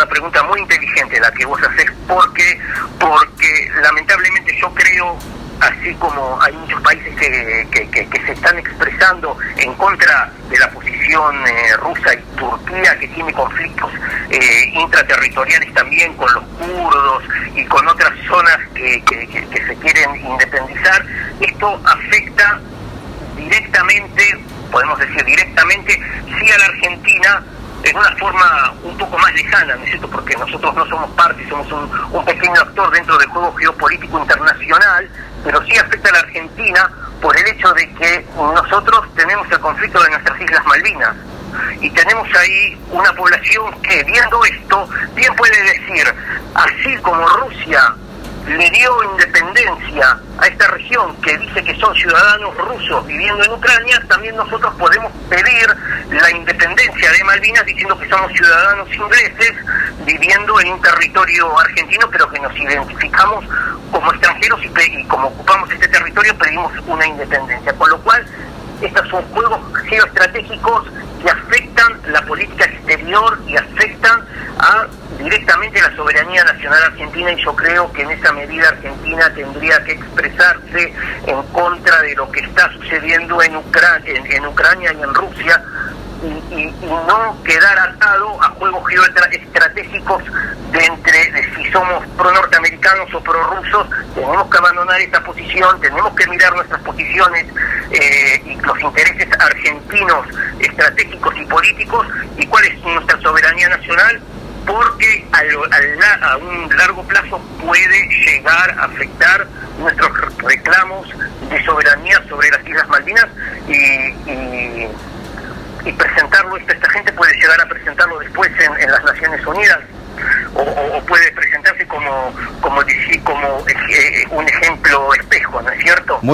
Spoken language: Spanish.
una pregunta muy inteligente la que vos haces, porque, porque lamentablemente yo creo así como hay muchos países que, que, se están expresando en contra de la posición eh, rusa y Turquía, que tiene conflictos eh, intraterritoriales también con los kurdos y con otras zonas que, se quieren independizar, esto afecta directamente, podemos decir directamente, en una forma un poco más lejana, ¿no es cierto? Porque nosotros no somos parte, somos un, un pequeño actor dentro del juego geopolítico internacional, pero sí afecta a la Argentina por el hecho de que nosotros tenemos el conflicto de nuestras Islas Malvinas y tenemos ahí una población que viendo esto bien puede decir, así como Rusia le dio independencia a esta región que dice que son ciudadanos rusos viviendo en Ucrania, también nosotros podemos pedir la independencia de Malvinas diciendo que somos ciudadanos ingleses viviendo en un territorio argentino, pero que nos identificamos como extranjeros y, como ocupamos este territorio pedimos una independencia. Con lo cual, estos son juegos geoestratégicos que afectan la política exterior y afectan a directamente la soberanía nacional argentina y yo creo que en esa medida Argentina tendría que expresarse en contra de lo que está sucediendo en, en Ucrania y en Rusia y, no quedar atado a juegos geoestratégicos de entre de si somos pro norteamericanos o pro rusos, tenemos que abandonar esta posición, tenemos que mirar nuestras posiciones eh, y los intereses argentinos estratégicos y políticos y cuál es nuestra soberanía nacional porque a, un largo plazo puede llegar a afectar nuestros reclamos de soberanía sobre las Islas Malvinas y y presentarlo, esta, gente puede llegar a presentarlo después en, las Naciones Unidas o, puede presentarse como, como, como eh, un ejemplo espejo, ¿no es cierto?